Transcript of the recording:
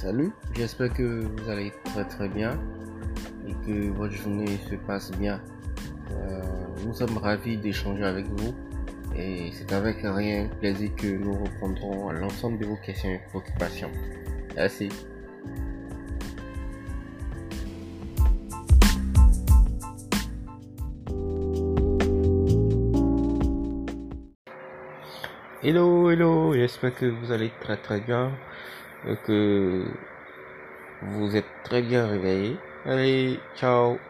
Salut, j'espère que vous allez très très bien et que votre journée se passe bien. Euh, nous sommes ravis d'échanger avec vous et c'est avec un plaisir que nous reprendrons l'ensemble de vos questions et préoccupations. Merci. Hello, hello, j'espère que vous allez très très bien, et que vous êtes très bien réveillé. Allez, ciao